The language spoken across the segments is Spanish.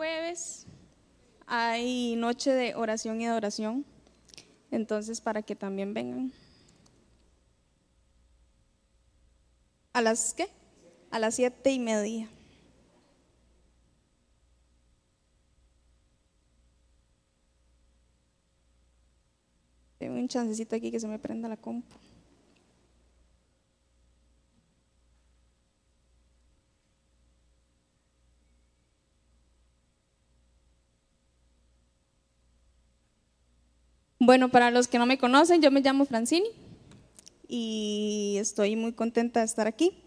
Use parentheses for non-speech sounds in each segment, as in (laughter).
jueves hay noche de oración y adoración, entonces para que también vengan. ¿A las qué? A las siete y media. Tengo un chancecito aquí que se me prenda la compu. Bueno, para los que no me conocen, yo me llamo Francini y estoy muy contenta de estar aquí.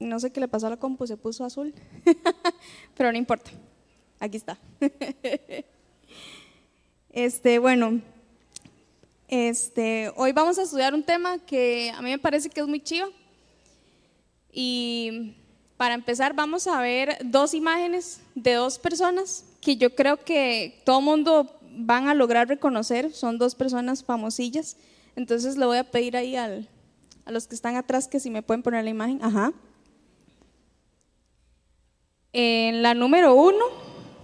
No sé qué le pasó a la compu, se puso azul, (laughs) pero no importa, aquí está. (laughs) Este, bueno, este, hoy vamos a estudiar un tema que a mí me parece que es muy chido. Y para empezar vamos a ver dos imágenes de dos personas que yo creo que todo mundo van a lograr reconocer. Son dos personas famosillas. Entonces le voy a pedir ahí a los que están atrás que si me pueden poner la imagen. Ajá. En la número uno,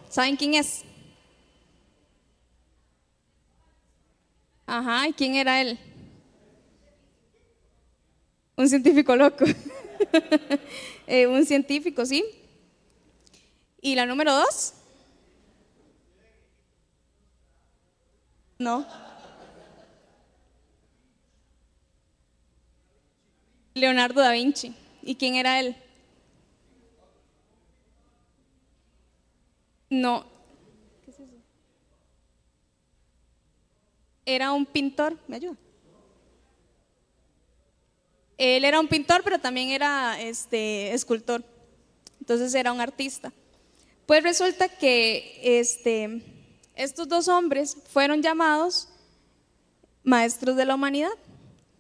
¿saben quién es? Ajá, ¿y quién era él? Un científico loco. (laughs) Eh, un científico, ¿sí? ¿Y la número dos? No. Leonardo da Vinci. ¿Y quién era él? No, era un pintor, ¿me ayuda? Él era un pintor, pero también era este, escultor. Entonces era un artista. Pues resulta que este, estos dos hombres fueron llamados maestros de la humanidad.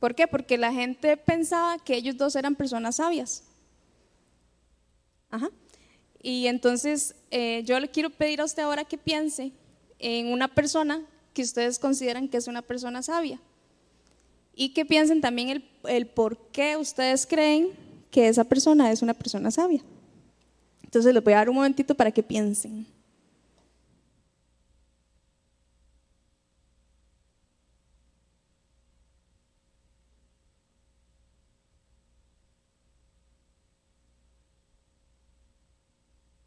¿Por qué? Porque la gente pensaba que ellos dos eran personas sabias. Ajá. Y entonces eh, yo le quiero pedir a usted ahora que piense en una persona que ustedes consideran que es una persona sabia. Y que piensen también el, por qué ustedes creen que esa persona es una persona sabia. Entonces les voy a dar un momentito para que piensen.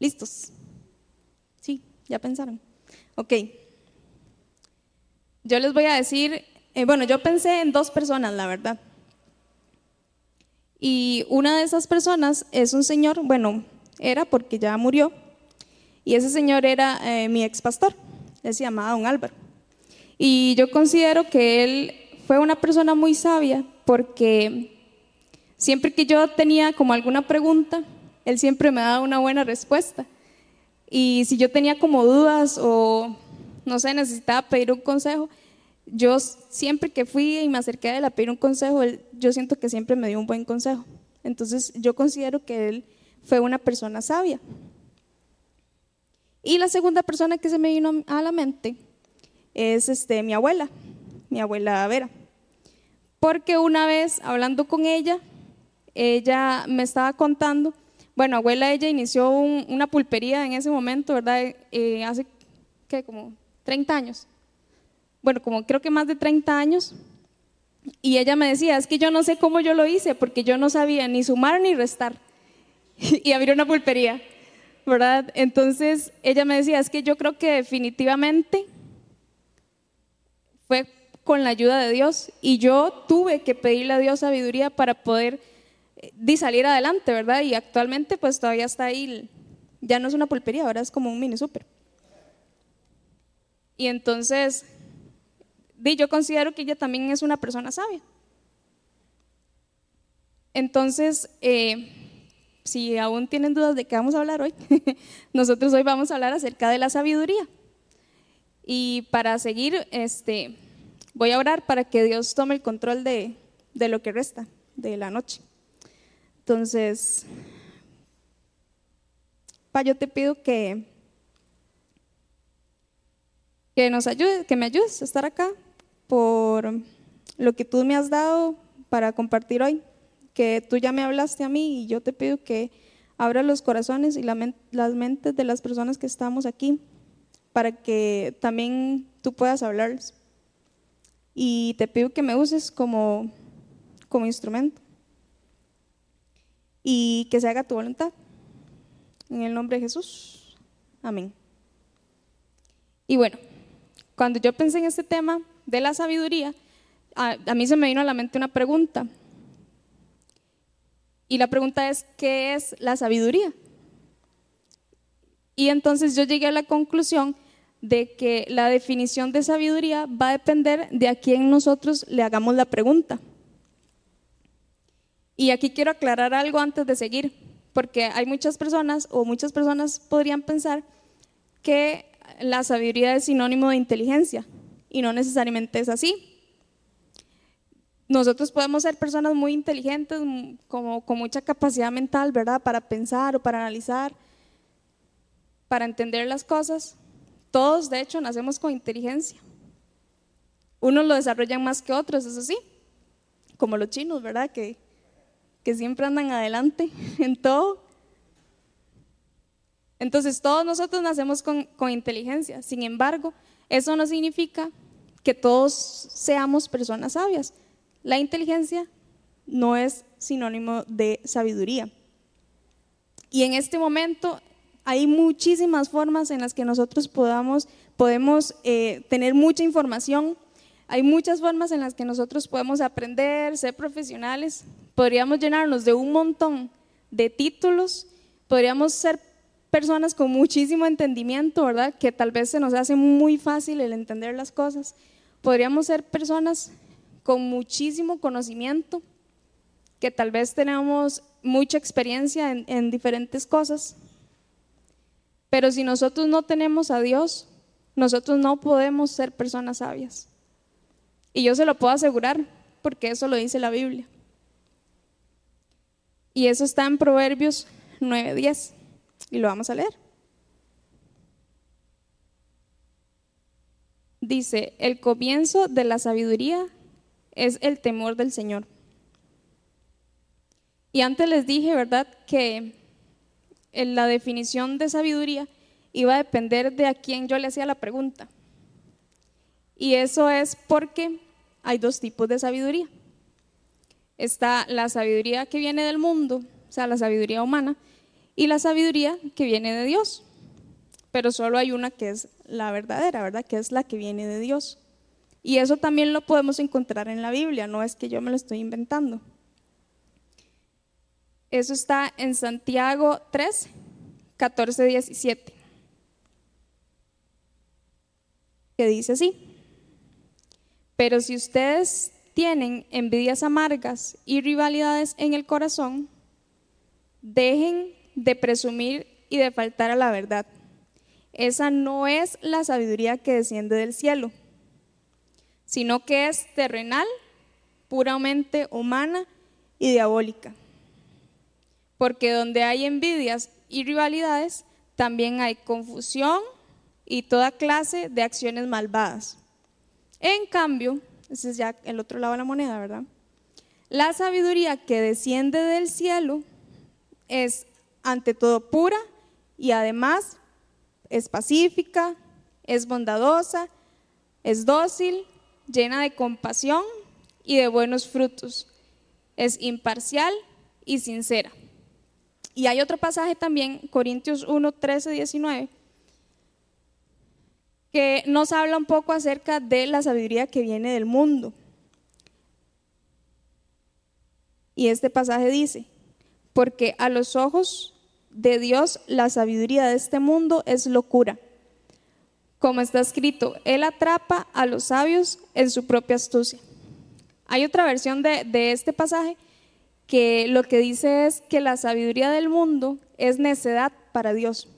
¿Listos? Sí, ya pensaron. Ok. Yo les voy a decir, eh, bueno, yo pensé en dos personas, la verdad. Y una de esas personas es un señor, bueno, era porque ya murió, y ese señor era eh, mi ex pastor, él se llamaba Don Álvaro. Y yo considero que él fue una persona muy sabia porque siempre que yo tenía como alguna pregunta, él siempre me daba una buena respuesta. Y si yo tenía como dudas o no sé, necesitaba pedir un consejo, yo siempre que fui y me acerqué a él a pedir un consejo, yo siento que siempre me dio un buen consejo. Entonces yo considero que él fue una persona sabia. Y la segunda persona que se me vino a la mente es este, mi abuela, mi abuela Vera. Porque una vez hablando con ella, ella me estaba contando, bueno, abuela, ella inició una pulpería en ese momento, ¿verdad? Eh, hace, ¿qué? Como 30 años. Bueno, como creo que más de 30 años. Y ella me decía, es que yo no sé cómo yo lo hice, porque yo no sabía ni sumar ni restar. (laughs) y abrió una pulpería, ¿verdad? Entonces ella me decía, es que yo creo que definitivamente fue con la ayuda de Dios y yo tuve que pedirle a Dios sabiduría para poder eh, salir adelante, ¿verdad? Y actualmente pues todavía está ahí, ya no es una pulpería, ahora es como un mini súper. Y entonces, yo considero que ella también es una persona sabia. Entonces, eh, si aún tienen dudas de qué vamos a hablar hoy, (laughs) nosotros hoy vamos a hablar acerca de la sabiduría. Y para seguir, este, voy a orar para que Dios tome el control de, de lo que resta de la noche. Entonces, Pa, yo te pido que que nos ayude, que me ayudes a estar acá por lo que tú me has dado para compartir hoy, que tú ya me hablaste a mí y yo te pido que abra los corazones y las mentes de las personas que estamos aquí para que también tú puedas hablarles. Y te pido que me uses como, como instrumento y que se haga tu voluntad. En el nombre de Jesús. Amén. Y bueno, cuando yo pensé en este tema de la sabiduría, a, a mí se me vino a la mente una pregunta. Y la pregunta es, ¿qué es la sabiduría? Y entonces yo llegué a la conclusión de que la definición de sabiduría va a depender de a quién nosotros le hagamos la pregunta. Y aquí quiero aclarar algo antes de seguir, porque hay muchas personas o muchas personas podrían pensar que la sabiduría es sinónimo de inteligencia y no necesariamente es así nosotros podemos ser personas muy inteligentes, como, con mucha capacidad mental, ¿verdad? Para pensar o para analizar, para entender las cosas. Todos, de hecho, nacemos con inteligencia. Unos lo desarrollan más que otros, eso sí, como los chinos, ¿verdad? Que, que siempre andan adelante (laughs) en todo. Entonces, todos nosotros nacemos con, inteligencia. Sin embargo, eso no significa que todos seamos personas sabias. La inteligencia no es sinónimo de sabiduría. Y en este momento hay muchísimas formas en las que nosotros podamos, podemos eh, tener mucha información. Hay muchas formas en las que nosotros podemos aprender, ser profesionales. Podríamos llenarnos de un montón de títulos. Podríamos ser personas con muchísimo entendimiento, ¿verdad? Que tal vez se nos hace muy fácil el entender las cosas. Podríamos ser personas con muchísimo conocimiento, que tal vez tenemos mucha experiencia en, diferentes cosas, pero si nosotros no tenemos a Dios, nosotros no podemos ser personas sabias. Y yo se lo puedo asegurar, porque eso lo dice la Biblia. Y eso está en Proverbios 9:10. Y lo vamos a leer. Dice, el comienzo de la sabiduría es el temor del Señor. Y antes les dije, ¿verdad?, que en la definición de sabiduría iba a depender de a quién yo le hacía la pregunta. Y eso es porque hay dos tipos de sabiduría. Está la sabiduría que viene del mundo, o sea, la sabiduría humana, y la sabiduría que viene de Dios. Pero solo hay una que es la verdadera, ¿verdad? Que es la que viene de Dios. Y eso también lo podemos encontrar en la Biblia, no es que yo me lo estoy inventando. Eso está en Santiago 3, 14, 17, que dice así, pero si ustedes tienen envidias amargas y rivalidades en el corazón, dejen de presumir y de faltar a la verdad. Esa no es la sabiduría que desciende del cielo sino que es terrenal, puramente humana y diabólica. Porque donde hay envidias y rivalidades, también hay confusión y toda clase de acciones malvadas. En cambio, ese es ya el otro lado de la moneda, ¿verdad? La sabiduría que desciende del cielo es ante todo pura y además es pacífica, es bondadosa, es dócil, llena de compasión y de buenos frutos. Es imparcial y sincera. Y hay otro pasaje también, Corintios 1, 13, 19, que nos habla un poco acerca de la sabiduría que viene del mundo. Y este pasaje dice, porque a los ojos de Dios la sabiduría de este mundo es locura como está escrito, Él atrapa a los sabios en su propia astucia. Hay otra versión de, este pasaje que lo que dice es que la sabiduría del mundo es necedad para Dios.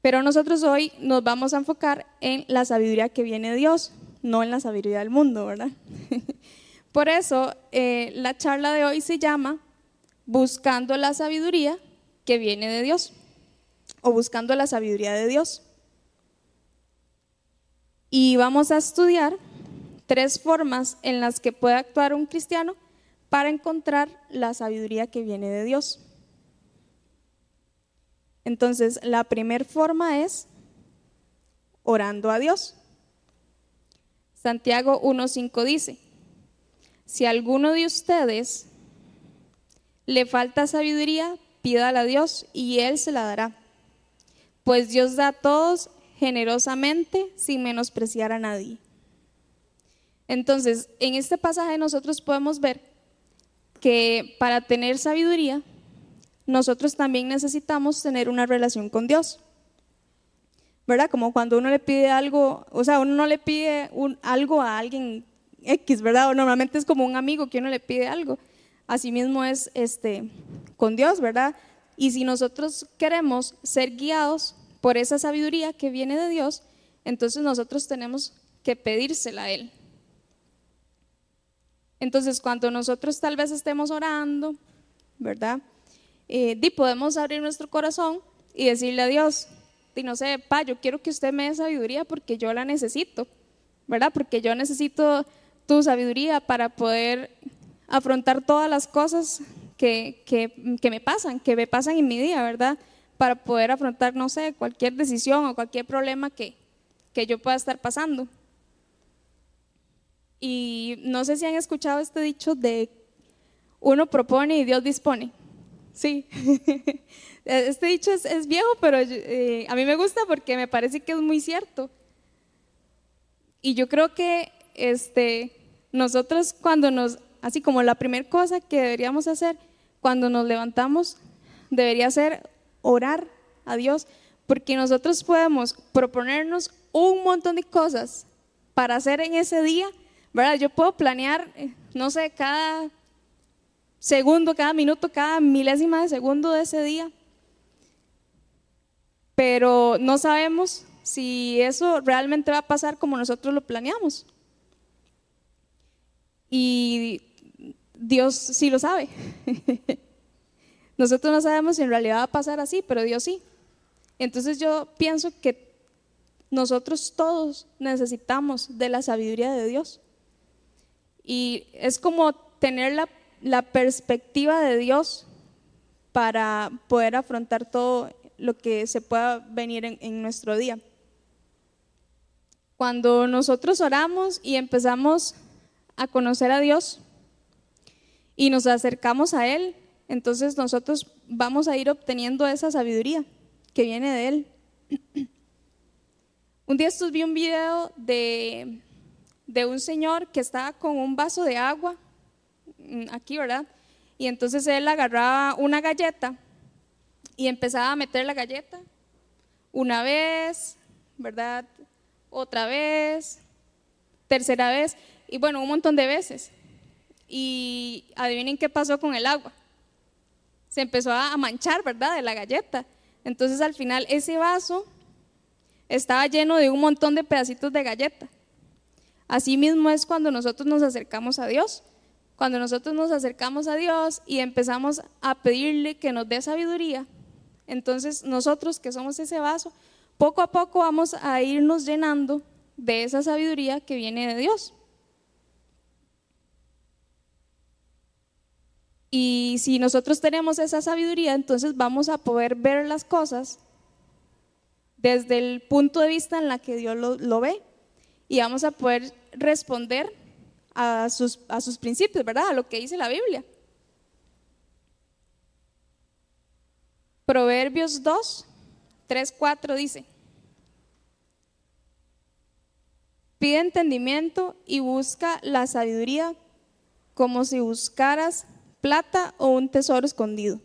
Pero nosotros hoy nos vamos a enfocar en la sabiduría que viene de Dios, no en la sabiduría del mundo, ¿verdad? (laughs) Por eso eh, la charla de hoy se llama Buscando la sabiduría que viene de Dios. o buscando la sabiduría de Dios. Y vamos a estudiar tres formas en las que puede actuar un cristiano para encontrar la sabiduría que viene de Dios. Entonces, la primera forma es orando a Dios. Santiago 1.5 dice, si alguno de ustedes le falta sabiduría, pídala a Dios y Él se la dará. Pues Dios da a todos generosamente sin menospreciar a nadie. Entonces, en este pasaje nosotros podemos ver que para tener sabiduría, nosotros también necesitamos tener una relación con Dios. ¿Verdad? Como cuando uno le pide algo, o sea, uno no le pide algo a alguien X, ¿verdad? O normalmente es como un amigo que uno le pide algo. Asimismo es este, con Dios, ¿verdad? Y si nosotros queremos ser guiados por esa sabiduría que viene de Dios, entonces nosotros tenemos que pedírsela a Él. Entonces, cuando nosotros tal vez estemos orando, ¿verdad? Eh, podemos abrir nuestro corazón y decirle a Dios, y no sé, pa, yo quiero que usted me dé sabiduría porque yo la necesito, ¿verdad? Porque yo necesito tu sabiduría para poder afrontar todas las cosas que, que, me pasan, que me pasan en mi día, ¿verdad? Para poder afrontar, no sé, cualquier decisión o cualquier problema que, que yo pueda estar pasando. Y no sé si han escuchado este dicho de uno propone y Dios dispone. Sí, (laughs) este dicho es, viejo, pero eh, a mí me gusta porque me parece que es muy cierto. Y yo creo que este, nosotros cuando nos, así como la primera cosa que deberíamos hacer cuando nos levantamos, debería ser orar a Dios, porque nosotros podemos proponernos un montón de cosas para hacer en ese día ¿verdad? Yo puedo planear, eh, no sé, cada segundo, cada minuto, cada milésima de segundo de ese día, pero no sabemos si eso realmente va a pasar como nosotros lo planeamos. Y Dios sí lo sabe. (laughs) Nosotros no sabemos si en realidad va a pasar así, pero Dios sí. Entonces yo pienso que nosotros todos necesitamos de la sabiduría de Dios. Y es como tener la, perspectiva de Dios para poder afrontar todo lo que se pueda venir en, nuestro día. Cuando nosotros oramos y empezamos a conocer a Dios y nos acercamos a Él, entonces nosotros vamos a ir obteniendo esa sabiduría que viene de Él. (clears throat) Un día vi un video de de un señor que estaba con un vaso de agua, mm, aquí, ¿verdad? Y entonces él agarraba una galleta y empezaba a meter la galleta una vez, ¿verdad? Otra vez, tercera vez, y bueno, un montón de veces. Y adivinen qué pasó con el agua. Se empezó a manchar, ¿verdad? De la galleta. Entonces al final ese vaso estaba lleno de un montón de pedacitos de galleta. Así mismo es cuando nosotros nos acercamos a Dios. Cuando nosotros nos acercamos a Dios y empezamos a pedirle que nos dé sabiduría, entonces nosotros que somos ese vaso, poco a poco vamos a irnos llenando de esa sabiduría que viene de Dios. Y si nosotros tenemos esa sabiduría, entonces vamos a poder ver las cosas desde el punto de vista en la que Dios lo, ve y vamos a poder responder a sus, a sus principios, ¿verdad? A lo que dice la Biblia. Proverbios 2, 3, 4 dice, pide entendimiento y busca la sabiduría como si buscaras plata o un tesoro escondido.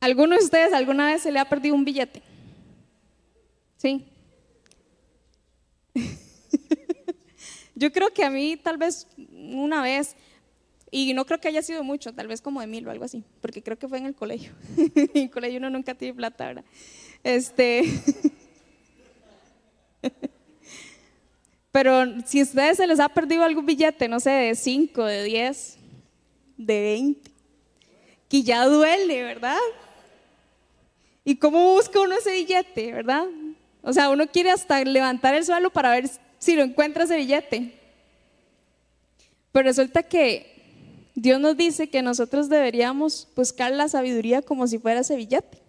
¿Alguno de ustedes alguna vez se le ha perdido un billete? Sí. (laughs) Yo creo que a mí tal vez una vez, y no creo que haya sido mucho, tal vez como de mil o algo así, porque creo que fue en el colegio. (laughs) en el colegio uno nunca tiene plata, ¿verdad? Este. (laughs) Pero si a ustedes se les ha perdido algún billete, no sé, de 5, de 10, de 20, que ya duele, ¿verdad? ¿Y cómo busca uno ese billete, verdad? O sea, uno quiere hasta levantar el suelo para ver si lo encuentra ese billete. Pero resulta que Dios nos dice que nosotros deberíamos buscar la sabiduría como si fuera ese billete.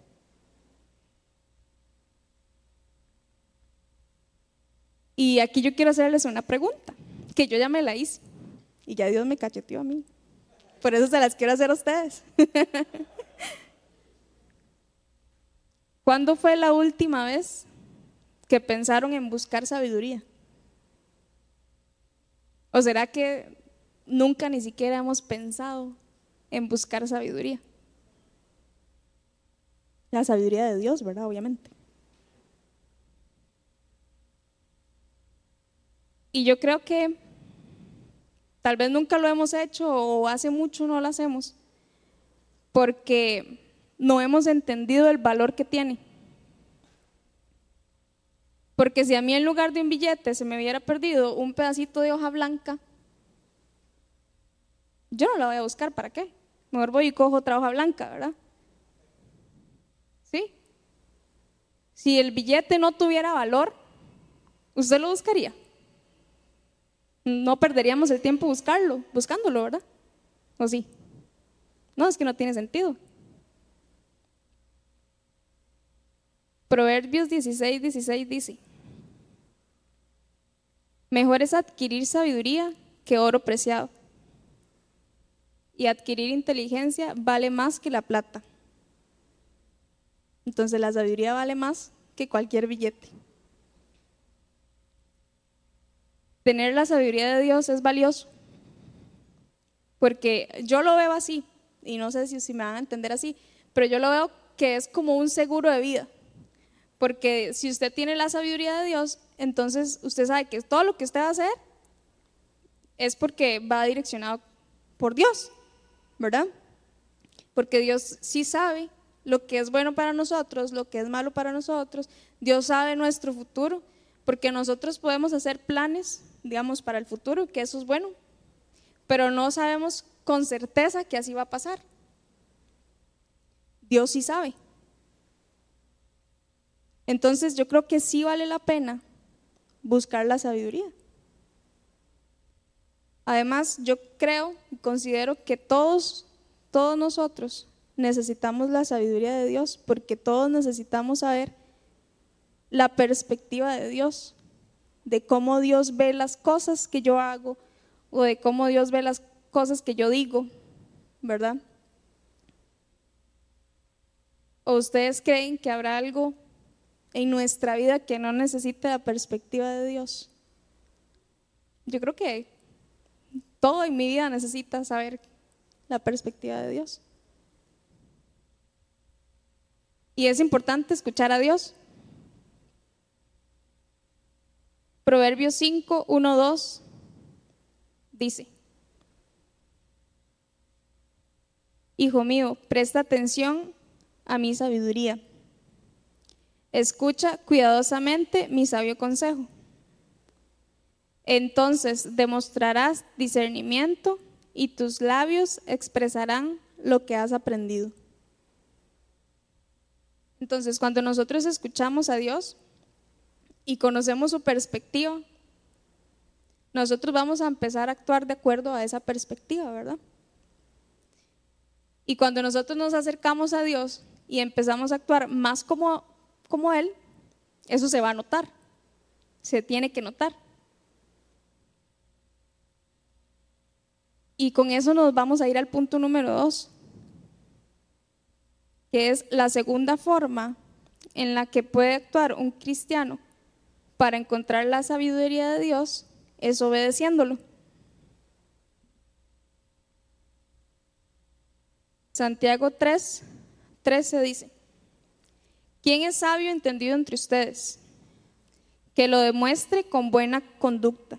Y aquí yo quiero hacerles una pregunta, que yo ya me la hice y ya Dios me cacheteó a mí. Por eso se las quiero hacer a ustedes. (laughs) ¿Cuándo fue la última vez que pensaron en buscar sabiduría? ¿O será que nunca ni siquiera hemos pensado en buscar sabiduría? La sabiduría de Dios, ¿verdad? Obviamente. Y yo creo que tal vez nunca lo hemos hecho o hace mucho no lo hacemos porque no hemos entendido el valor que tiene. Porque si a mí en lugar de un billete se me hubiera perdido un pedacito de hoja blanca, yo no la voy a buscar, ¿para qué? Mejor voy y cojo otra hoja blanca, ¿verdad? ¿Sí? Si el billete no tuviera valor, ¿usted lo buscaría? No perderíamos el tiempo buscarlo, buscándolo, ¿verdad? ¿O sí? No, es que no tiene sentido. Proverbios 16, 16 dice, mejor es adquirir sabiduría que oro preciado. Y adquirir inteligencia vale más que la plata. Entonces la sabiduría vale más que cualquier billete. Tener la sabiduría de Dios es valioso. Porque yo lo veo así, y no sé si, si me van a entender así, pero yo lo veo que es como un seguro de vida. Porque si usted tiene la sabiduría de Dios, entonces usted sabe que todo lo que usted va a hacer es porque va direccionado por Dios, ¿verdad? Porque Dios sí sabe lo que es bueno para nosotros, lo que es malo para nosotros. Dios sabe nuestro futuro, porque nosotros podemos hacer planes, digamos, para el futuro, que eso es bueno, pero no sabemos con certeza que así va a pasar. Dios sí sabe. Entonces yo creo que sí vale la pena buscar la sabiduría. Además, yo creo y considero que todos, todos nosotros necesitamos la sabiduría de Dios porque todos necesitamos saber la perspectiva de Dios, de cómo Dios ve las cosas que yo hago o de cómo Dios ve las cosas que yo digo, ¿verdad? ¿O ustedes creen que habrá algo en nuestra vida que no necesite la perspectiva de Dios? Yo creo que todo en mi vida necesita saber la perspectiva de Dios. Y es importante escuchar a Dios. Proverbios 5, 1, 2 dice, Hijo mío, presta atención a mi sabiduría Escucha cuidadosamente mi sabio consejo. Entonces demostrarás discernimiento y tus labios expresarán lo que has aprendido. Entonces, cuando nosotros escuchamos a Dios y conocemos su perspectiva, nosotros vamos a empezar a actuar de acuerdo a esa perspectiva, ¿verdad? Y cuando nosotros nos acercamos a Dios y empezamos a actuar más como como Él, eso se va a notar, se tiene que notar. Y con eso nos vamos a ir al punto número dos, que es la segunda forma en la que puede actuar un cristiano para encontrar la sabiduría de Dios, es obedeciéndolo. Santiago 3, 13 dice, ¿Quién es sabio entendido entre ustedes? Que lo demuestre con buena conducta,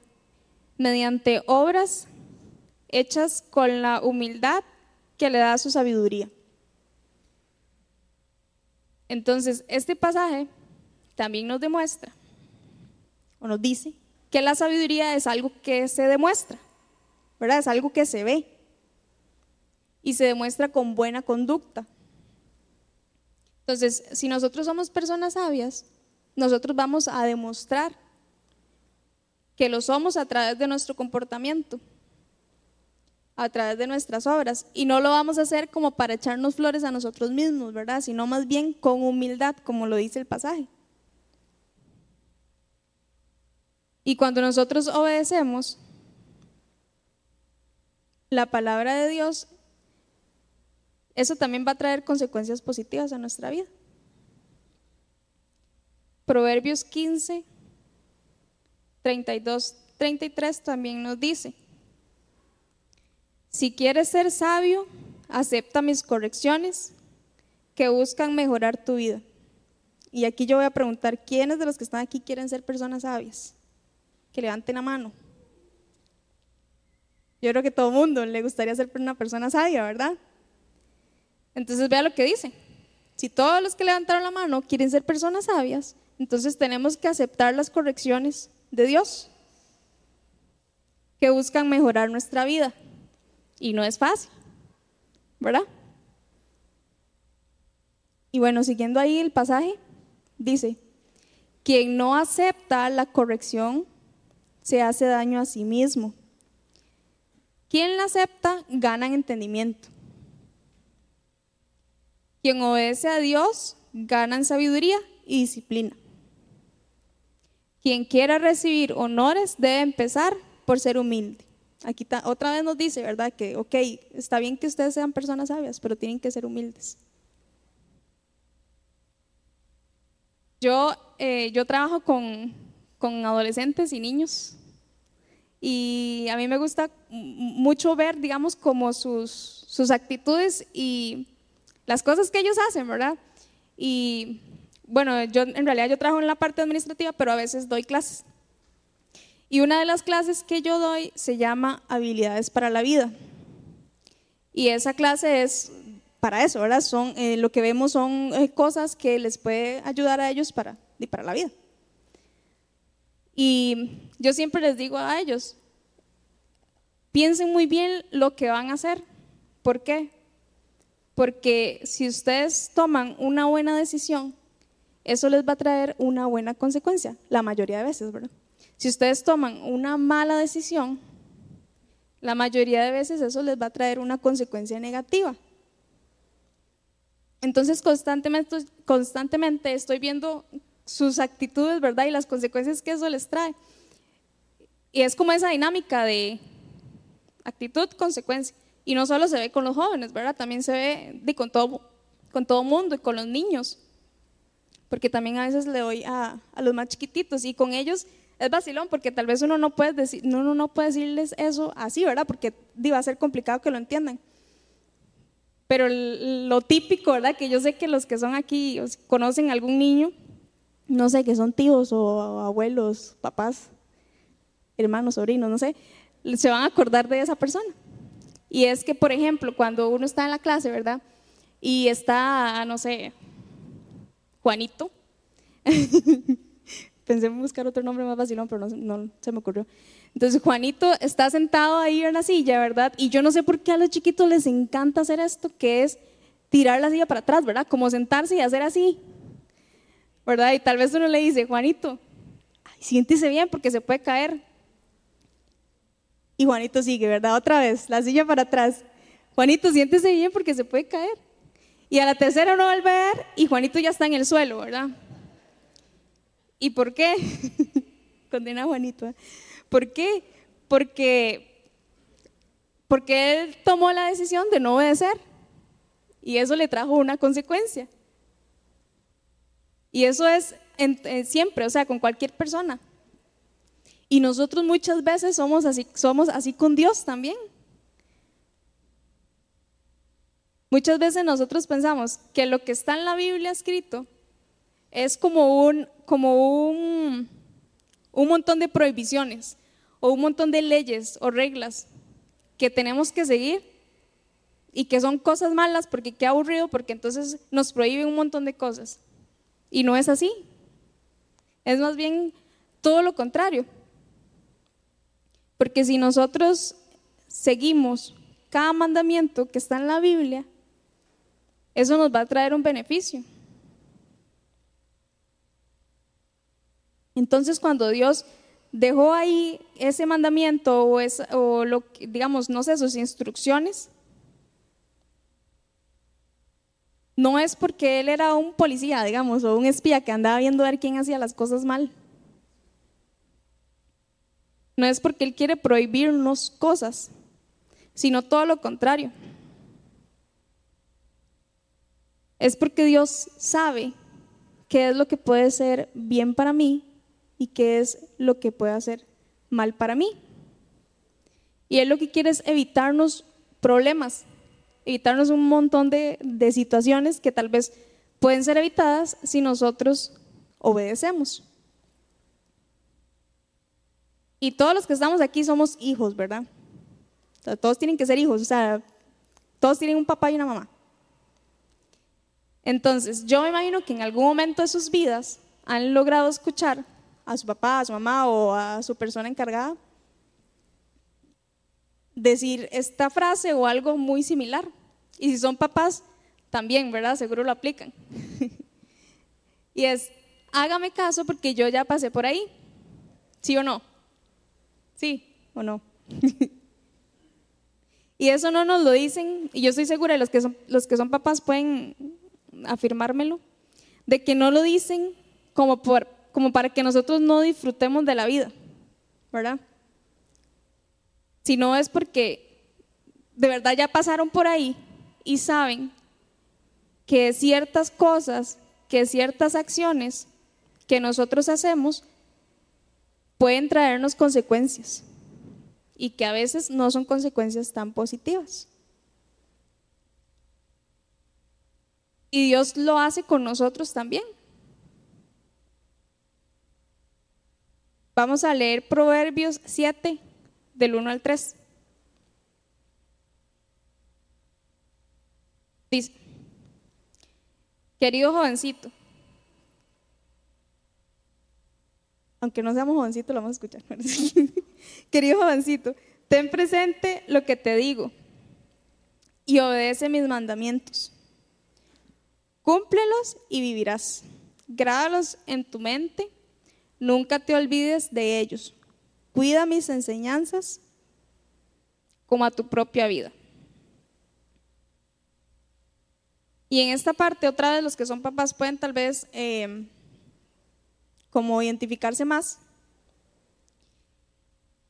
mediante obras hechas con la humildad que le da su sabiduría. Entonces, este pasaje también nos demuestra, o nos dice, que la sabiduría es algo que se demuestra, ¿verdad? Es algo que se ve. y se demuestra con buena conducta. Entonces, si nosotros somos personas sabias, nosotros vamos a demostrar que lo somos a través de nuestro comportamiento, a través de nuestras obras, y no lo vamos a hacer como para echarnos flores a nosotros mismos, ¿verdad? Sino más bien con humildad, como lo dice el pasaje. Y cuando nosotros obedecemos la palabra de Dios, eso también va a traer consecuencias positivas a nuestra vida. Proverbios 15, 32, 33 también nos dice, si quieres ser sabio, acepta mis correcciones que buscan mejorar tu vida. Y aquí yo voy a preguntar, ¿quiénes de los que están aquí quieren ser personas sabias? Que levanten la mano. Yo creo que todo mundo le gustaría ser una persona sabia, ¿verdad? Entonces vea lo que dice. Si todos los que levantaron la mano quieren ser personas sabias, entonces tenemos que aceptar las correcciones de Dios que buscan mejorar nuestra vida. Y no es fácil, ¿verdad? Y bueno, siguiendo ahí el pasaje, dice, quien no acepta la corrección se hace daño a sí mismo. Quien la acepta gana en entendimiento. Quien obedece a Dios gana en sabiduría y disciplina. Quien quiera recibir honores debe empezar por ser humilde. Aquí otra vez nos dice, ¿verdad? Que, ok, está bien que ustedes sean personas sabias, pero tienen que ser humildes. Yo, eh, yo trabajo con, con adolescentes y niños y a mí me gusta mucho ver, digamos, como sus, sus actitudes y las cosas que ellos hacen, ¿verdad? Y bueno, yo en realidad yo trabajo en la parte administrativa, pero a veces doy clases. Y una de las clases que yo doy se llama Habilidades para la Vida. Y esa clase es para eso, ¿verdad? Son, eh, lo que vemos son eh, cosas que les puede ayudar a ellos para, y para la vida. Y yo siempre les digo a ellos, piensen muy bien lo que van a hacer. ¿Por qué? Porque si ustedes toman una buena decisión, eso les va a traer una buena consecuencia, la mayoría de veces, ¿verdad? Si ustedes toman una mala decisión, la mayoría de veces eso les va a traer una consecuencia negativa. Entonces constantemente, constantemente estoy viendo sus actitudes, ¿verdad? Y las consecuencias que eso les trae. Y es como esa dinámica de actitud, consecuencia. Y no solo se ve con los jóvenes, ¿verdad? También se ve con todo, con todo mundo y con los niños porque también a veces le doy a, los más chiquititos y con ellos es vacilón porque tal vez uno no puede, decir, uno no puede decirles eso así, ¿verdad? Porque va a ser complicado que lo entiendan. Pero lo típico, ¿verdad? Que yo sé que los que son aquí conocen a algún niño, no sé, que son tíos o abuelos, papás, hermanos, sobrinos, no sé, se van a acordar de esa persona. Y es que, por ejemplo, cuando uno está en la clase, ¿verdad? Y está, no sé, Juanito. (laughs) Pensé en buscar otro nombre más vacilón, pero no, se me ocurrió. Entonces Juanito está sentado ahí en la silla, ¿verdad? Y yo no sé por qué a los chiquitos les encanta hacer esto, que es tirar la silla para atrás, ¿verdad? Como sentarse y hacer así, ¿verdad? Y tal vez uno le dice, Juanito, siéntese bien porque se puede caer. Y Juanito sigue, ¿verdad? Otra vez, la silla para atrás. Juanito, siéntese bien porque se puede caer. Y a la tercera no vuelve a ver y Juanito ya está en el suelo, ¿verdad? ¿Y por qué? (laughs) Condena a Juanito. ¿eh? ¿Por qué? Porque, porque él tomó la decisión de no obedecer y eso le trajo una consecuencia. Y eso es siempre, o sea, con cualquier persona. Y nosotros muchas veces somos así, somos así con Dios también. Muchas veces nosotros pensamos que lo que está en la Biblia escrito es como un, como un, un montón de prohibiciones o un montón de leyes o reglas que tenemos que seguir y que son cosas malas porque qué aburrido, porque entonces nos prohíben un montón de cosas. Y no es así. Es más bien todo lo contrario. Porque si nosotros seguimos cada mandamiento que está en la Biblia, eso nos va a traer un beneficio. Entonces cuando Dios dejó ahí ese mandamiento o, o lo, digamos, no sé, sus instrucciones, no es porque él era un policía, digamos, o un espía que andaba viendo a ver quién hacía las cosas mal. No es porque él quiere prohibirnos cosas, sino todo lo contrario. Es porque Dios sabe qué es lo que puede ser bien para mí y qué es lo que puede hacer mal para mí. Y Él lo que quiere es evitarnos problemas, evitarnos un montón de, situaciones que tal vez pueden ser evitadas si nosotros obedecemos. Y todos los que estamos aquí somos hijos, ¿verdad? todos tienen que ser hijos, o sea, todos tienen un papá y una mamá. Entonces, yo me imagino que en algún momento de sus vidas han logrado escuchar a su papá, a su mamá o a su persona encargada decir esta frase o algo muy similar. Y si son papás, también, ¿verdad? Seguro lo aplican. (laughs) y es, hágame caso porque yo ya pasé por ahí. ¿Sí o no? ¿Sí o no? (laughs) y eso no nos lo dicen, y yo estoy segura, los que son, los que son papás pueden afirmármelo, de que no lo dicen como por como para que nosotros no disfrutemos de la vida, ¿verdad? Si no es porque de verdad ya pasaron por ahí y saben que ciertas cosas, que ciertas acciones que nosotros hacemos pueden traernos consecuencias y que a veces no son consecuencias tan positivas. Y Dios lo hace con nosotros también. Vamos a leer Proverbios 7, del 1 al 3. Dice, querido jovencito, aunque no seamos jovencitos, lo vamos a escuchar. (laughs) querido jovencito, ten presente lo que te digo y obedece mis mandamientos. Cúmplelos y vivirás. Grábalos en tu mente Nunca te olvides de ellos. Cuida mis enseñanzas como a tu propia vida. Y en esta parte, otra vez, los que son papás pueden tal vez eh, como identificarse más.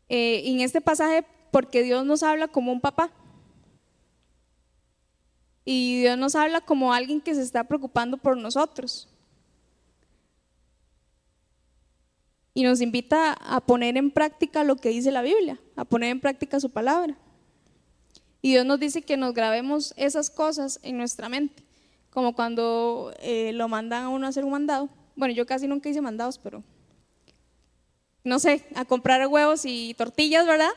Eh, en este pasaje, porque Dios nos habla como un papá. Y Dios nos habla como alguien que se está preocupando por nosotros. y nos invita a poner en práctica lo que dice la Biblia, a poner en práctica su palabra. Y Dios nos dice que nos grabemos esas cosas en nuestra mente, como cuando eh, lo mandan a uno a hacer un mandado. Bueno, yo casi nunca hice mandados, pero no sé, a comprar huevos y tortillas, ¿verdad?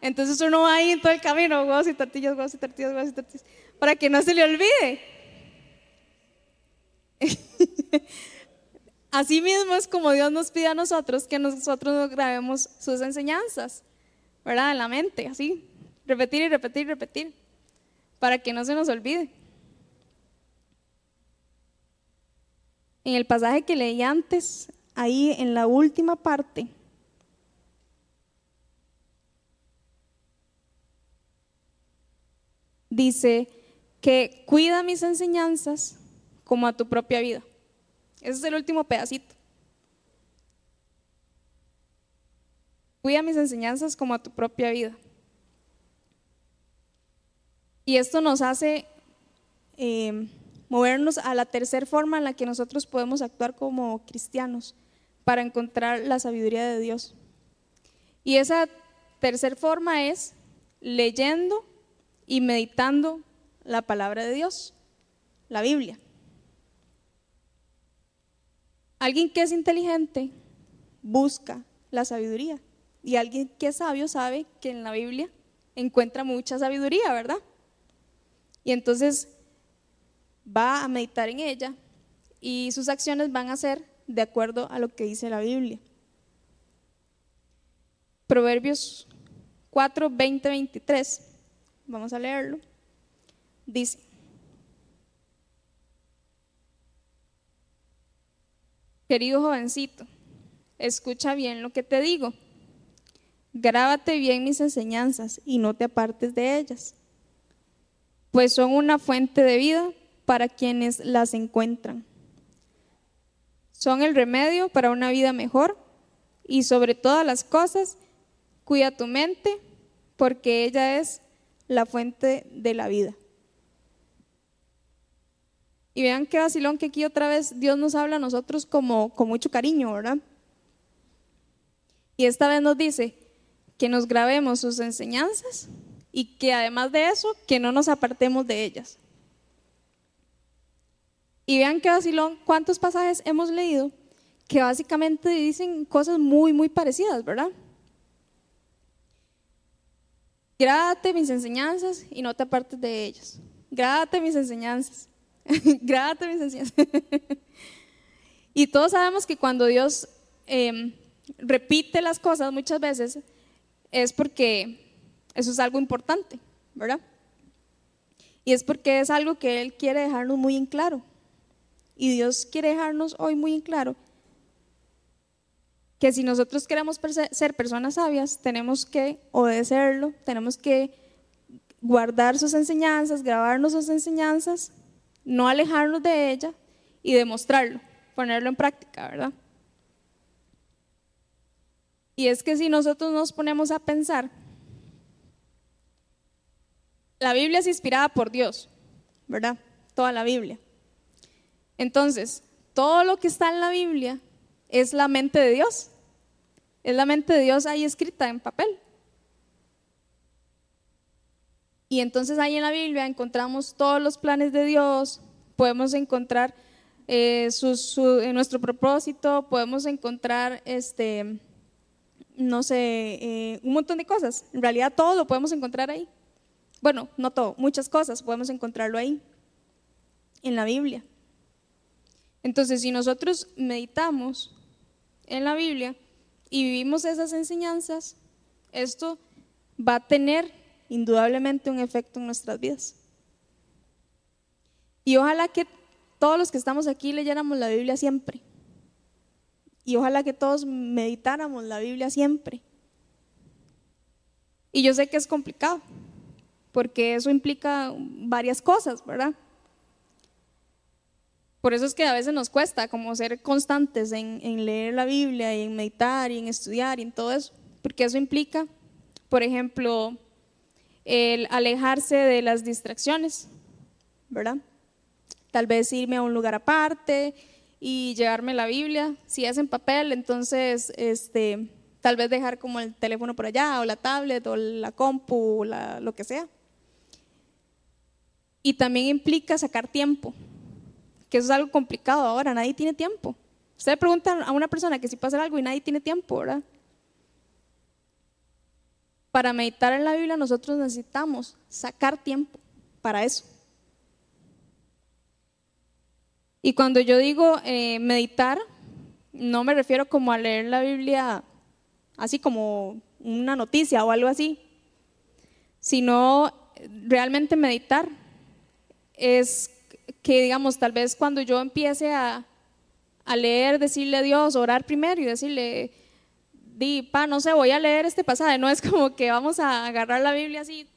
Entonces uno va ahí en todo el camino, huevos y tortillas, huevos y tortillas, huevos y tortillas, para que no se le olvide. (laughs) Así mismo es como Dios nos pide a nosotros que nosotros nos grabemos sus enseñanzas, ¿verdad? En la mente, así. Repetir y repetir y repetir, para que no se nos olvide. En el pasaje que leí antes, ahí en la última parte, dice que cuida mis enseñanzas como a tu propia vida. Ese es el último pedacito. Cuida mis enseñanzas como a tu propia vida. Y esto nos hace eh, movernos a la tercera forma en la que nosotros podemos actuar como cristianos para encontrar la sabiduría de Dios. Y esa tercera forma es leyendo y meditando la palabra de Dios, la Biblia. Alguien que es inteligente busca la sabiduría y alguien que es sabio sabe que en la Biblia encuentra mucha sabiduría, ¿verdad? Y entonces va a meditar en ella y sus acciones van a ser de acuerdo a lo que dice la Biblia. Proverbios 4, 20, 23 vamos a leerlo. Dice, querido jovencito, escucha bien lo que te digo. Grábate bien mis enseñanzas y no te apartes de ellas, pues son una fuente de vida para quienes las encuentran. Son el remedio para una vida mejor y sobre todas las cosas, cuida tu mente porque ella es la fuente de la vida. Y vean qué vacilón que aquí otra vez Dios nos habla a nosotros como con mucho cariño, ¿verdad? Y esta vez nos dice que nos grabemos sus enseñanzas y que además de eso, que no nos apartemos de ellas. Y vean qué vacilón, cuántos pasajes hemos leído que básicamente dicen cosas muy, muy parecidas, ¿verdad? Grábate mis enseñanzas y no te apartes de ellas. Grábate mis enseñanzas. (laughs) Grábate mis enseñanzas. (laughs) y todos sabemos que cuando Dios em, repite las cosas muchas veces es porque eso es algo importante, ¿verdad? Y es porque es algo que Él quiere dejarnos muy en claro. Y Dios quiere dejarnos hoy muy en claro que si nosotros queremos ser personas sabias, tenemos que obedecerlo, tenemos que guardar sus enseñanzas, grabarnos sus enseñanzas, no alejarnos de ella y demostrarlo, ponerlo en práctica, ¿verdad? Y es que si nosotros nos ponemos a pensar, la Biblia es inspirada por Dios, ¿verdad? Toda la Biblia. Entonces, todo lo que está en la Biblia es la mente de Dios. Es la mente de Dios ahí escrita en papel. Y entonces ahí en la Biblia encontramos todos los planes de Dios, podemos encontrar eh, nuestro propósito, podemos encontrar, este, no sé, eh, un montón de cosas. En realidad todo lo podemos encontrar ahí. Bueno, no todo, muchas cosas podemos encontrarlo ahí, en la Biblia. Entonces, si nosotros meditamos en la Biblia y vivimos esas enseñanzas, esto va a tener indudablemente un efecto en nuestras vidas. Y ojalá que todos los que estamos aquí leyéramos la Biblia siempre. Y ojalá que todos meditáramos la Biblia siempre. Y yo sé que es complicado, porque eso implica varias cosas, ¿verdad? Por eso es que a veces nos cuesta como ser constantes en, leer la Biblia y en meditar y en estudiar y en todo eso, porque eso implica, por ejemplo, el alejarse de las distracciones, ¿verdad? Tal vez irme a un lugar aparte y llevarme la Biblia, si es en papel, entonces este, tal vez dejar como el teléfono por allá o la tablet o la compu o lo que sea. Y también implica sacar tiempo, que eso es algo complicado ahora, nadie tiene tiempo. Usted pregunta a una persona que si pasa algo y nadie tiene tiempo, ¿verdad? Para meditar en la Biblia nosotros necesitamos sacar tiempo para eso. Y cuando yo digo eh, meditar, no me refiero como a leer la Biblia así como una noticia o algo así, sino realmente meditar es que digamos, tal vez cuando yo empiece a, leer, decirle a Dios, orar primero y decirle, di, pa, no sé, voy a leer este pasaje, no es (laughs) como que vamos a agarrar la Biblia así,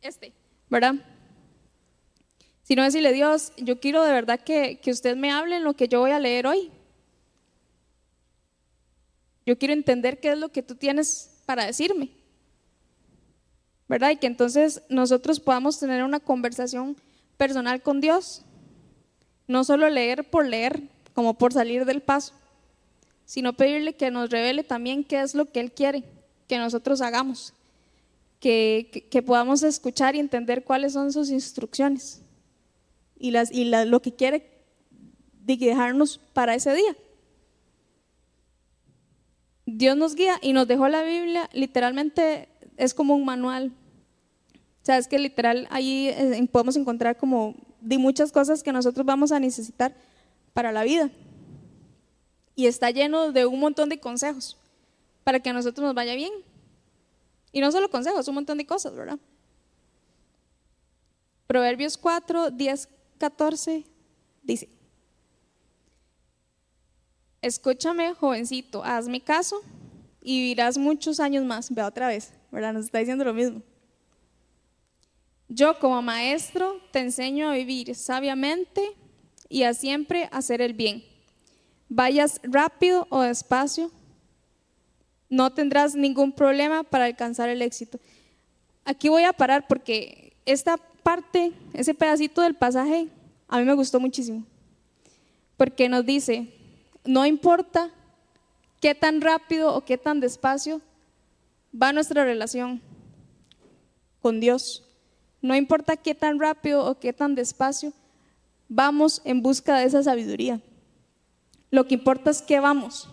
este, ¿verdad? Sino decirle, Dios, yo quiero de verdad que, que usted me hable en lo que yo voy a leer hoy. Yo quiero entender qué es lo que tú tienes para decirme. ¿Verdad? Y que entonces nosotros podamos tener una conversación personal con Dios. No solo leer por leer, como por salir del paso, sino pedirle que nos revele también qué es lo que Él quiere que nosotros hagamos, que, que, podamos escuchar y entender cuáles son sus instrucciones y, las, y lo que quiere dejarnos para ese día. Dios nos guía y nos dejó la Biblia, literalmente es como un manual sea, es que literal ahí eh, podemos encontrar como de muchas cosas que nosotros vamos a necesitar para la vida. Y está lleno de un montón de consejos para que a nosotros nos vaya bien. Y no solo consejos, un montón de cosas, ¿verdad? Proverbios 4, 10, 14 dice, escúchame jovencito, hazme caso y vivirás muchos años más. Vea otra vez, ¿verdad? Nos está diciendo lo mismo. Yo como maestro te enseño a vivir sabiamente y a siempre hacer el bien. Vayas rápido o despacio, no tendrás ningún problema para alcanzar el éxito. Aquí voy a parar porque esta parte, ese pedacito del pasaje, a mí me gustó muchísimo. Porque nos dice, no importa qué tan rápido o qué tan despacio va nuestra relación con Dios. No importa qué tan rápido o qué tan despacio, vamos en busca de esa sabiduría. Lo que importa es que vamos.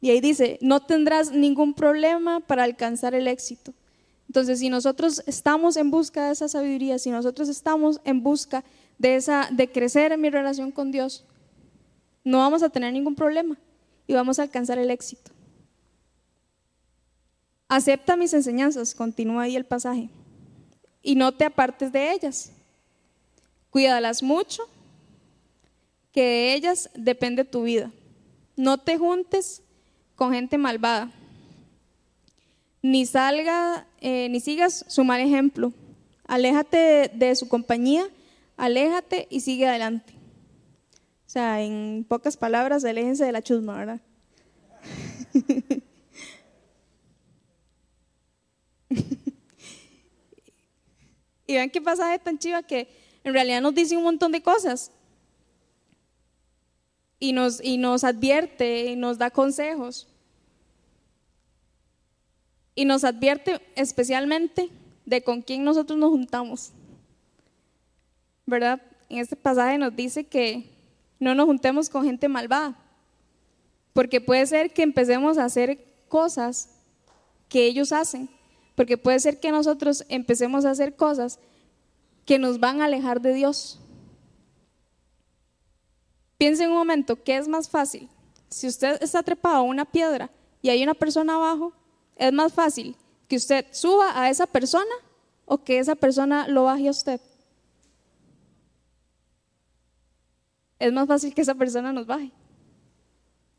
Y ahí dice, no tendrás ningún problema para alcanzar el éxito. Entonces, si nosotros estamos en busca de esa sabiduría, si nosotros estamos en busca de, esa, de crecer en mi relación con Dios, no vamos a tener ningún problema y vamos a alcanzar el éxito. Acepta mis enseñanzas, continúa ahí el pasaje y no te apartes de ellas. Cuídalas mucho, que de ellas depende tu vida. No te juntes con gente malvada, ni salga, eh, ni sigas su mal ejemplo. Aléjate de, su compañía, aléjate y sigue adelante. O sea, en pocas palabras, aléjense de la chusma, ¿verdad? (laughs) Vean qué pasaje tan chiva que en realidad nos dice un montón de cosas. Y nos, y nos advierte y nos da consejos. Y nos advierte especialmente de con quién nosotros nos juntamos. ¿Verdad? En este pasaje nos dice que no nos juntemos con gente malvada. Porque puede ser que empecemos a hacer cosas que ellos hacen porque puede ser que nosotros empecemos a hacer cosas que nos van a alejar de Dios. Piensen un momento, ¿qué es más fácil? Si usted está trepado a una piedra y hay una persona abajo, ¿es más fácil que usted suba a esa persona o que esa persona lo baje a usted? Es más fácil que esa persona nos baje.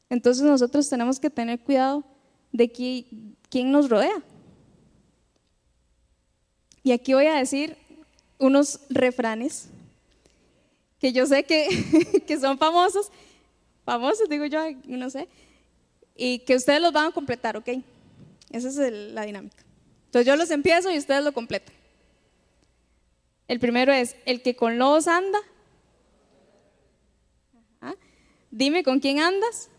Entonces nosotros tenemos que tener cuidado de quién nos rodea. Y aquí voy a decir unos refranes que yo sé que, (laughs) son famosos, famosos digo yo, no sé, y que ustedes los van a completar, ¿ok? Esa es la dinámica. Entonces yo los empiezo y ustedes lo completan. El primero es, el que con lobos anda. Dime con quién andas.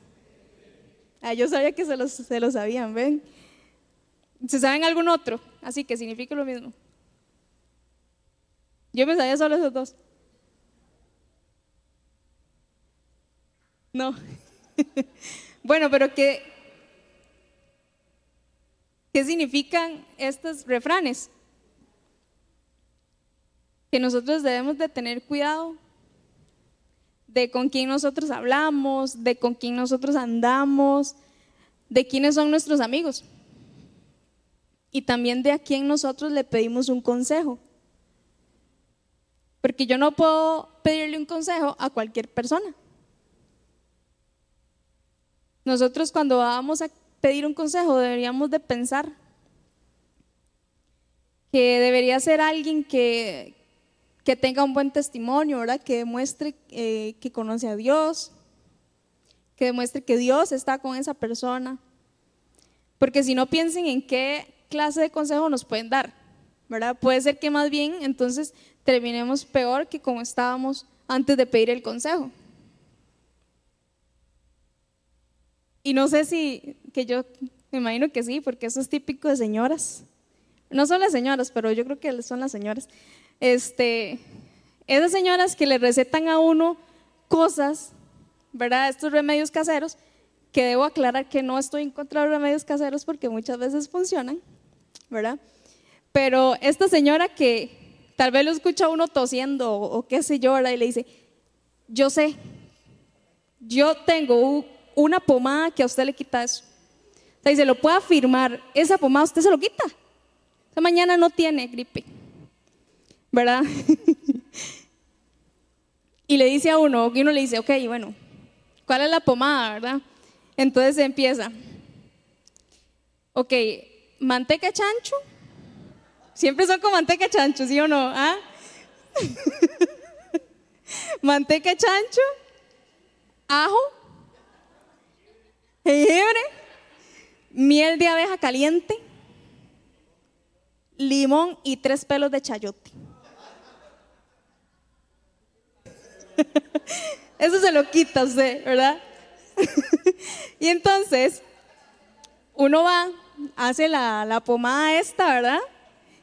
Ah, yo sabía que se los, se lo sabían, ven. ¿Se saben algún otro? Así que significa lo mismo. Yo me sabía solo esos dos. No. (laughs) bueno, pero ¿qué, ¿qué significan estos refranes? Que nosotros debemos de tener cuidado de con quién nosotros hablamos, de con quién nosotros andamos, de quiénes son nuestros amigos y también de a quién nosotros le pedimos un consejo. Porque yo no puedo pedirle un consejo a cualquier persona. Nosotros cuando vamos a pedir un consejo deberíamos de pensar que debería ser alguien que, que tenga un buen testimonio, ¿verdad? que demuestre eh, que conoce a Dios, que demuestre que Dios está con esa persona. Porque si no piensen en qué clase de consejo nos pueden dar, ¿verdad? Puede ser que más bien entonces terminemos peor que como estábamos antes de pedir el consejo. Y no sé si, que yo me imagino que sí, porque eso es típico de señoras. No son las señoras, pero yo creo que son las señoras. Este, esas señoras que le recetan a uno cosas, ¿verdad? Estos remedios caseros, que debo aclarar que no estoy en contra de remedios caseros porque muchas veces funcionan, ¿verdad? Pero esta señora que Tal vez lo escucha uno tosiendo o, qué sé yo, y le dice, yo sé, yo tengo una pomada que a usted le quita eso. O y se lo puede afirmar, esa pomada usted se lo quita. Esa mañana no tiene gripe. ¿verdad? (laughs) y le dice a uno, y uno le dice, ok, bueno, ¿cuál es la pomada, verdad? Entonces empieza, ok, manteca chancho, siempre son con manteca chancho, ¿sí o no? ¿Ah? (laughs) manteca chancho, ajo, jengibre, miel de abeja caliente, limón y tres pelos de chayote. (laughs) Eso se lo quita usted, ¿verdad? (laughs) y entonces, uno va, hace la, la, pomada esta, ¿verdad?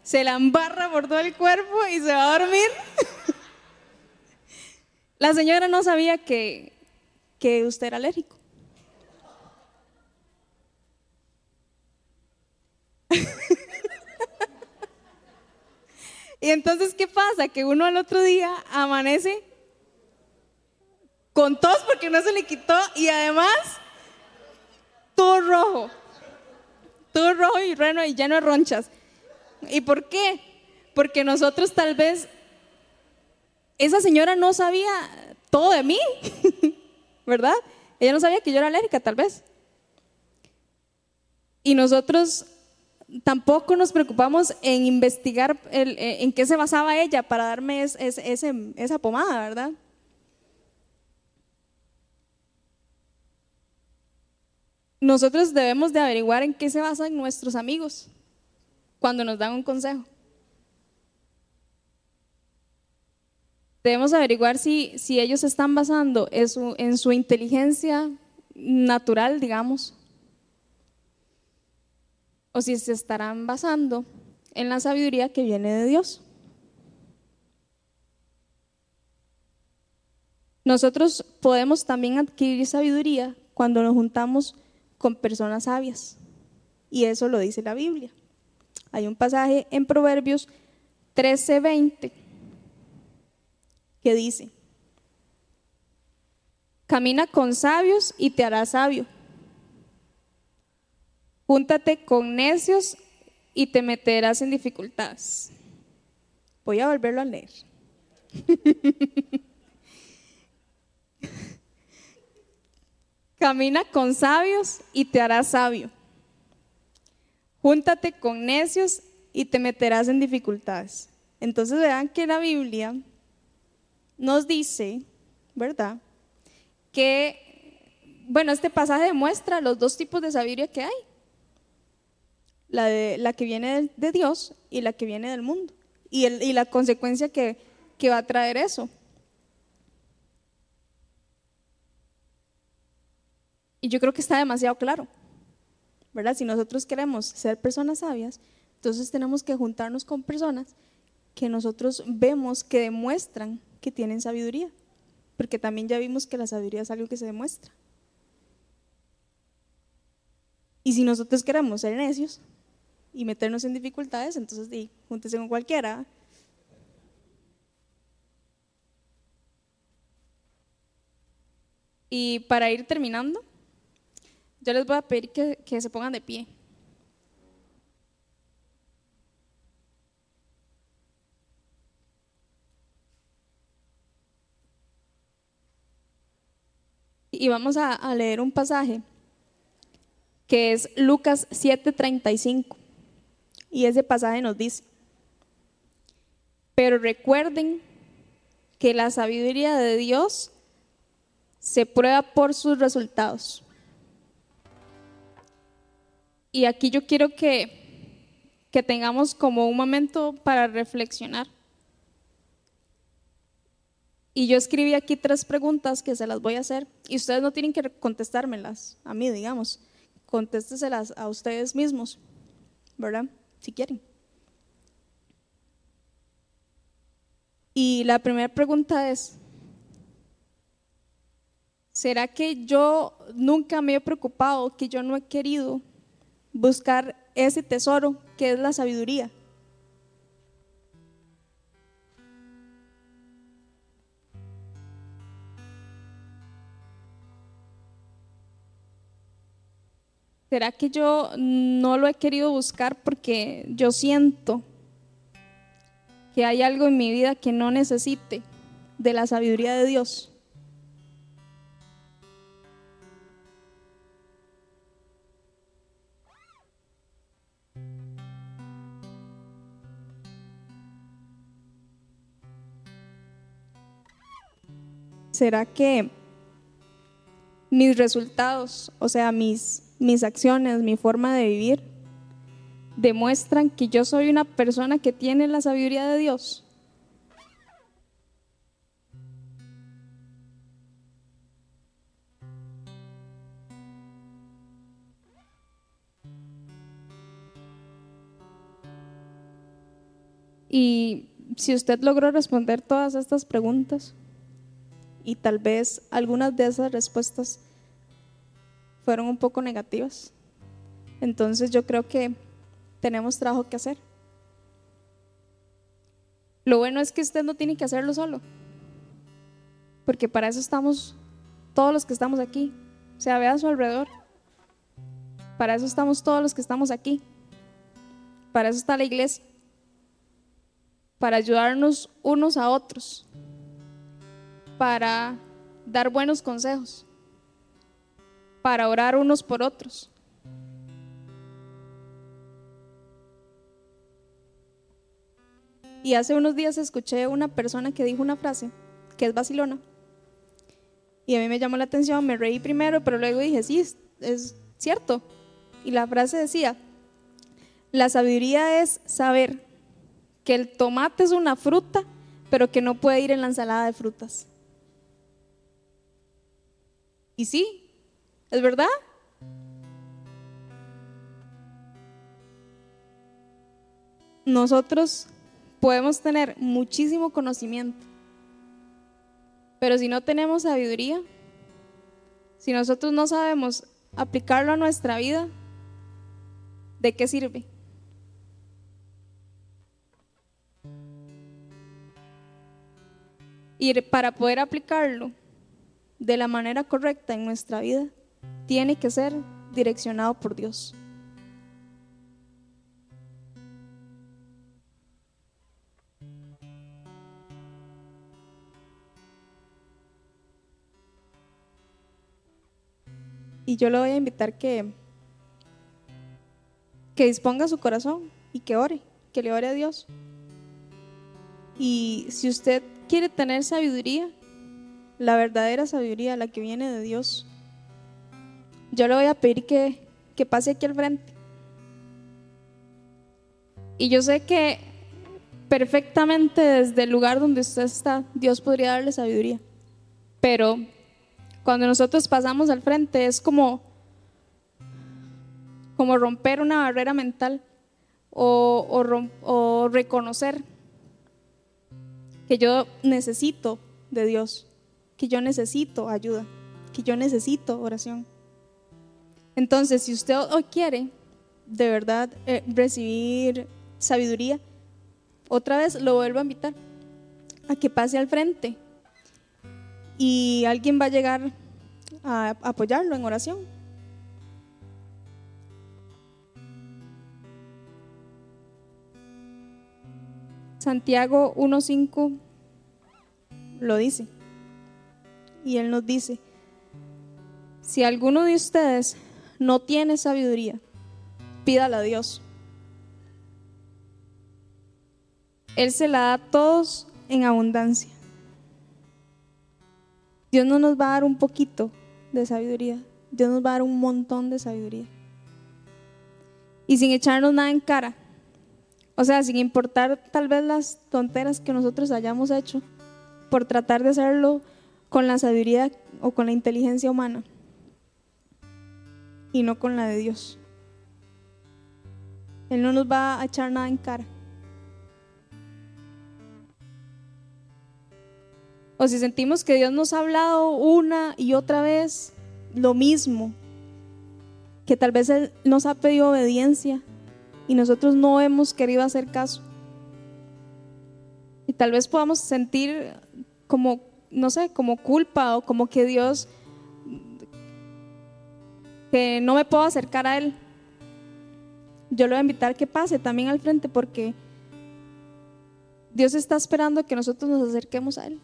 Se la embarra por todo el cuerpo y se va a dormir. la señora no sabía que, que usted era alérgico. y entonces, ¿qué pasa? Que uno al otro día amanece con tos porque no se le quitó y además todo rojo, todo rojo y reno y lleno de ronchas. ¿Y por qué? Porque nosotros tal vez, esa señora no sabía todo de mí, (laughs) ¿verdad? Ella no sabía que yo era alérgica tal vez. Y nosotros tampoco nos preocupamos en investigar en qué se basaba ella para darme esa pomada, ¿verdad? nosotros debemos de averiguar en qué se basan nuestros amigos cuando nos dan un consejo. Debemos averiguar si, ellos están basando en su inteligencia natural, digamos, o si se estarán basando en la sabiduría que viene de Dios. Nosotros podemos también adquirir sabiduría cuando nos juntamos con personas sabias. Y eso lo dice la Biblia. Hay un pasaje en Proverbios 13:20 que dice, camina con sabios y te harás sabio. Júntate con necios y te meterás en dificultades. Voy a volverlo a leer. (laughs) Camina con sabios y te harás sabio. Júntate con necios y te meterás en dificultades. Entonces vean que la Biblia nos dice, ¿verdad? Que, bueno, este pasaje demuestra los dos tipos de sabiduría que hay. La, de, la que viene de, Dios y la que viene del mundo. Y, el, y la consecuencia que, que va a traer eso. Y yo creo que está demasiado claro, ¿verdad? Si nosotros queremos ser personas sabias, entonces tenemos que juntarnos con personas que nosotros vemos que demuestran que tienen sabiduría, porque también ya vimos que la sabiduría es algo que se demuestra. Y si nosotros queremos ser necios y meternos en dificultades, entonces sí, júntese con cualquiera. Y para ir terminando, yo les voy a pedir que, se pongan de pie. Y vamos a, a, leer un pasaje que es Lucas 7:35. Y ese pasaje nos dice, pero recuerden que la sabiduría de Dios se prueba por sus resultados. Y aquí yo quiero que, tengamos como un momento para reflexionar. Y yo escribí aquí tres preguntas que se las voy a hacer y ustedes no tienen que contestármelas a mí, digamos. Contésteselas a ustedes mismos, ¿verdad? Si quieren. Y la primera pregunta es, ¿será que yo nunca me he preocupado, que yo no he querido buscar ese tesoro que es la sabiduría. ¿Será que yo no lo he querido buscar porque yo siento que hay algo en mi vida que no necesite de la sabiduría de Dios. ¿Será que mis resultados, o sea, mis, mis acciones, mi forma de vivir, demuestran que yo soy una persona que tiene la sabiduría de Dios? Y si usted logró responder todas estas preguntas, y tal vez algunas de esas respuestas fueron un poco negativas. Entonces yo creo que tenemos trabajo que hacer. Lo bueno es que usted no tiene que hacerlo solo, porque para eso estamos todos los que estamos aquí. O sea, vea a su alrededor. Para eso estamos todos los que estamos aquí. Para eso está la iglesia. Para ayudarnos unos a otros para dar buenos consejos, para orar unos por otros. Y hace unos días escuché una persona que dijo una frase que es vacilona. Y a mí me llamó la atención, me reí primero, pero luego dije, sí, es, cierto. Y la frase decía, la sabiduría es saber que el tomate es una fruta, pero que no puede ir en la ensalada de frutas. Y sí, es verdad. Nosotros podemos tener muchísimo conocimiento, pero si no tenemos sabiduría, si nosotros no sabemos aplicarlo a nuestra vida, ¿de qué sirve? Y para poder aplicarlo de la manera correcta en nuestra vida tiene que ser direccionado por Dios. Y yo le voy a invitar que, que disponga su corazón y que ore, que le ore a Dios. Y si usted quiere tener sabiduría, la verdadera sabiduría, la que viene de Dios. Yo le voy a pedir que, que pase aquí al frente. Y yo sé que perfectamente desde el lugar donde usted está, Dios podría darle sabiduría. Pero cuando nosotros pasamos al frente es como, como romper una barrera mental o, o reconocer que yo necesito de Dios que yo necesito ayuda, que yo necesito oración. Entonces, si usted hoy quiere de verdad eh, recibir sabiduría, otra vez lo vuelvo a invitar a que pase al frente y alguien va a llegar a apoyarlo en oración. Santiago 1.5 lo dice. Y Él nos dice, si alguno de ustedes no tiene sabiduría, pídala a Dios. Él se la da a todos en abundancia. Dios no nos va a dar un poquito de sabiduría, Dios nos va a dar un montón de sabiduría. Y sin echarnos nada en cara. O sea, sin importar tal vez las tonteras que nosotros hayamos hecho por tratar de hacerlo con la sabiduría o con la inteligencia humana y no con la de Dios. Él no nos va a echar nada en cara. O si sentimos que Dios nos ha hablado una y otra vez lo mismo, que tal vez Él nos ha pedido obediencia y nosotros no hemos querido hacer caso. Y tal vez podamos sentir como no sé, como culpa o como que Dios, que no me puedo acercar a Él. Yo le voy a invitar que pase también al frente porque Dios está esperando que nosotros nos acerquemos a Él.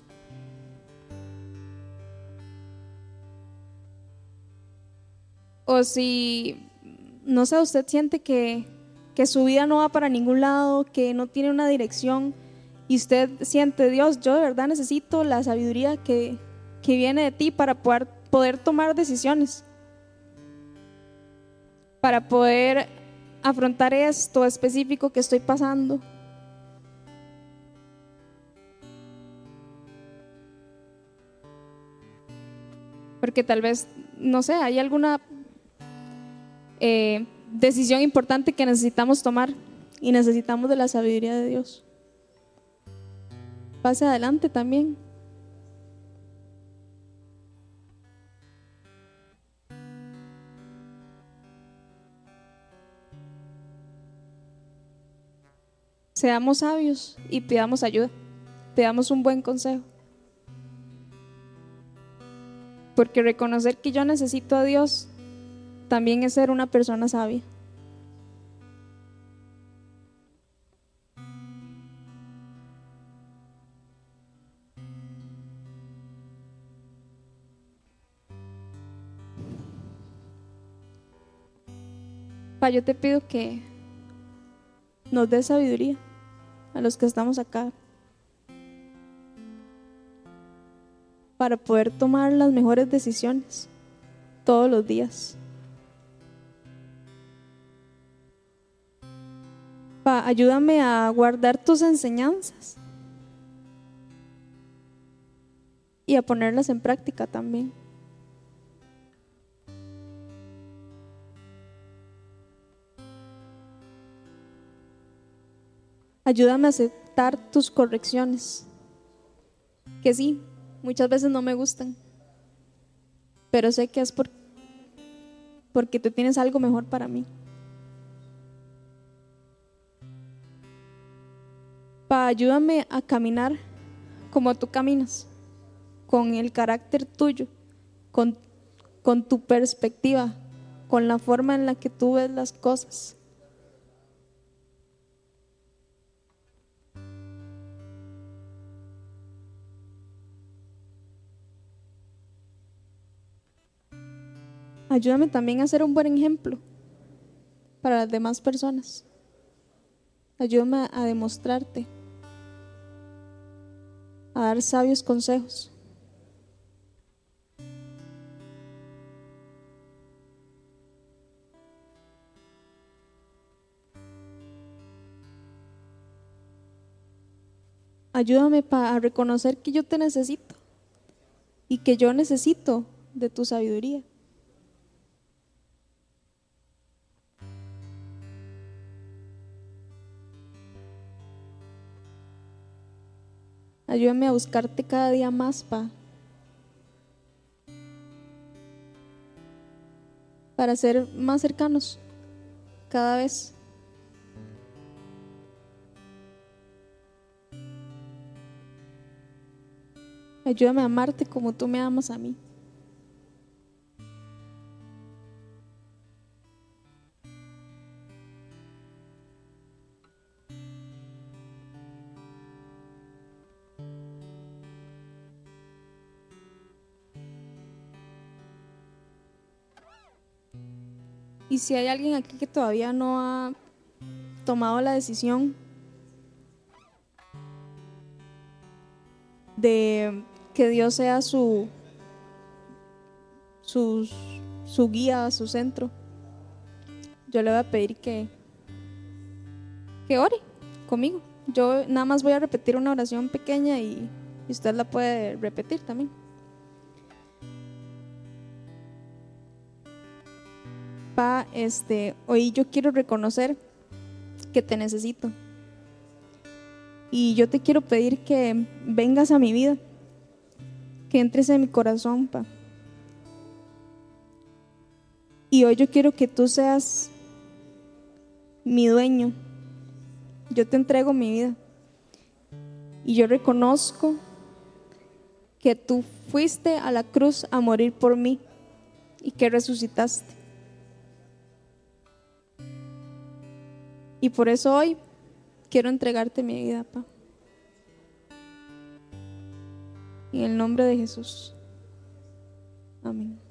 O si, no sé, usted siente que, que su vida no va para ningún lado, que no tiene una dirección, y usted siente, Dios, yo de verdad necesito la sabiduría que, que viene de ti para poder, poder tomar decisiones, para poder afrontar esto específico que estoy pasando. Porque tal vez, no sé, hay alguna eh, decisión importante que necesitamos tomar y necesitamos de la sabiduría de Dios. Pase adelante también. Seamos sabios y pidamos ayuda, pidamos un buen consejo. Porque reconocer que yo necesito a Dios también es ser una persona sabia. Yo te pido que nos dé sabiduría a los que estamos acá para poder tomar las mejores decisiones todos los días. Ayúdame a guardar tus enseñanzas y a ponerlas en práctica también. Ayúdame a aceptar tus correcciones, que sí, muchas veces no me gustan, pero sé que es por, porque tú tienes algo mejor para mí. Ayúdame a caminar como tú caminas, con el carácter tuyo, con, con tu perspectiva, con la forma en la que tú ves las cosas. Ayúdame también a ser un buen ejemplo para las demás personas. Ayúdame a demostrarte, a dar sabios consejos. Ayúdame a reconocer que yo te necesito y que yo necesito de tu sabiduría. Ayúdame a buscarte cada día más, Pa. Para ser más cercanos cada vez. Ayúdame a amarte como tú me amas a mí. Y si hay alguien aquí que todavía no ha tomado la decisión de que Dios sea su, su, su guía, su centro, yo le voy a pedir que, que ore conmigo. Yo nada más voy a repetir una oración pequeña y usted la puede repetir también. Este, hoy yo quiero reconocer que te necesito. Y yo te quiero pedir que vengas a mi vida, que entres en mi corazón, pa. Y hoy yo quiero que tú seas mi dueño. Yo te entrego mi vida. Y yo reconozco que tú fuiste a la cruz a morir por mí y que resucitaste. Y por eso hoy quiero entregarte mi vida, papá. En el nombre de Jesús. Amén.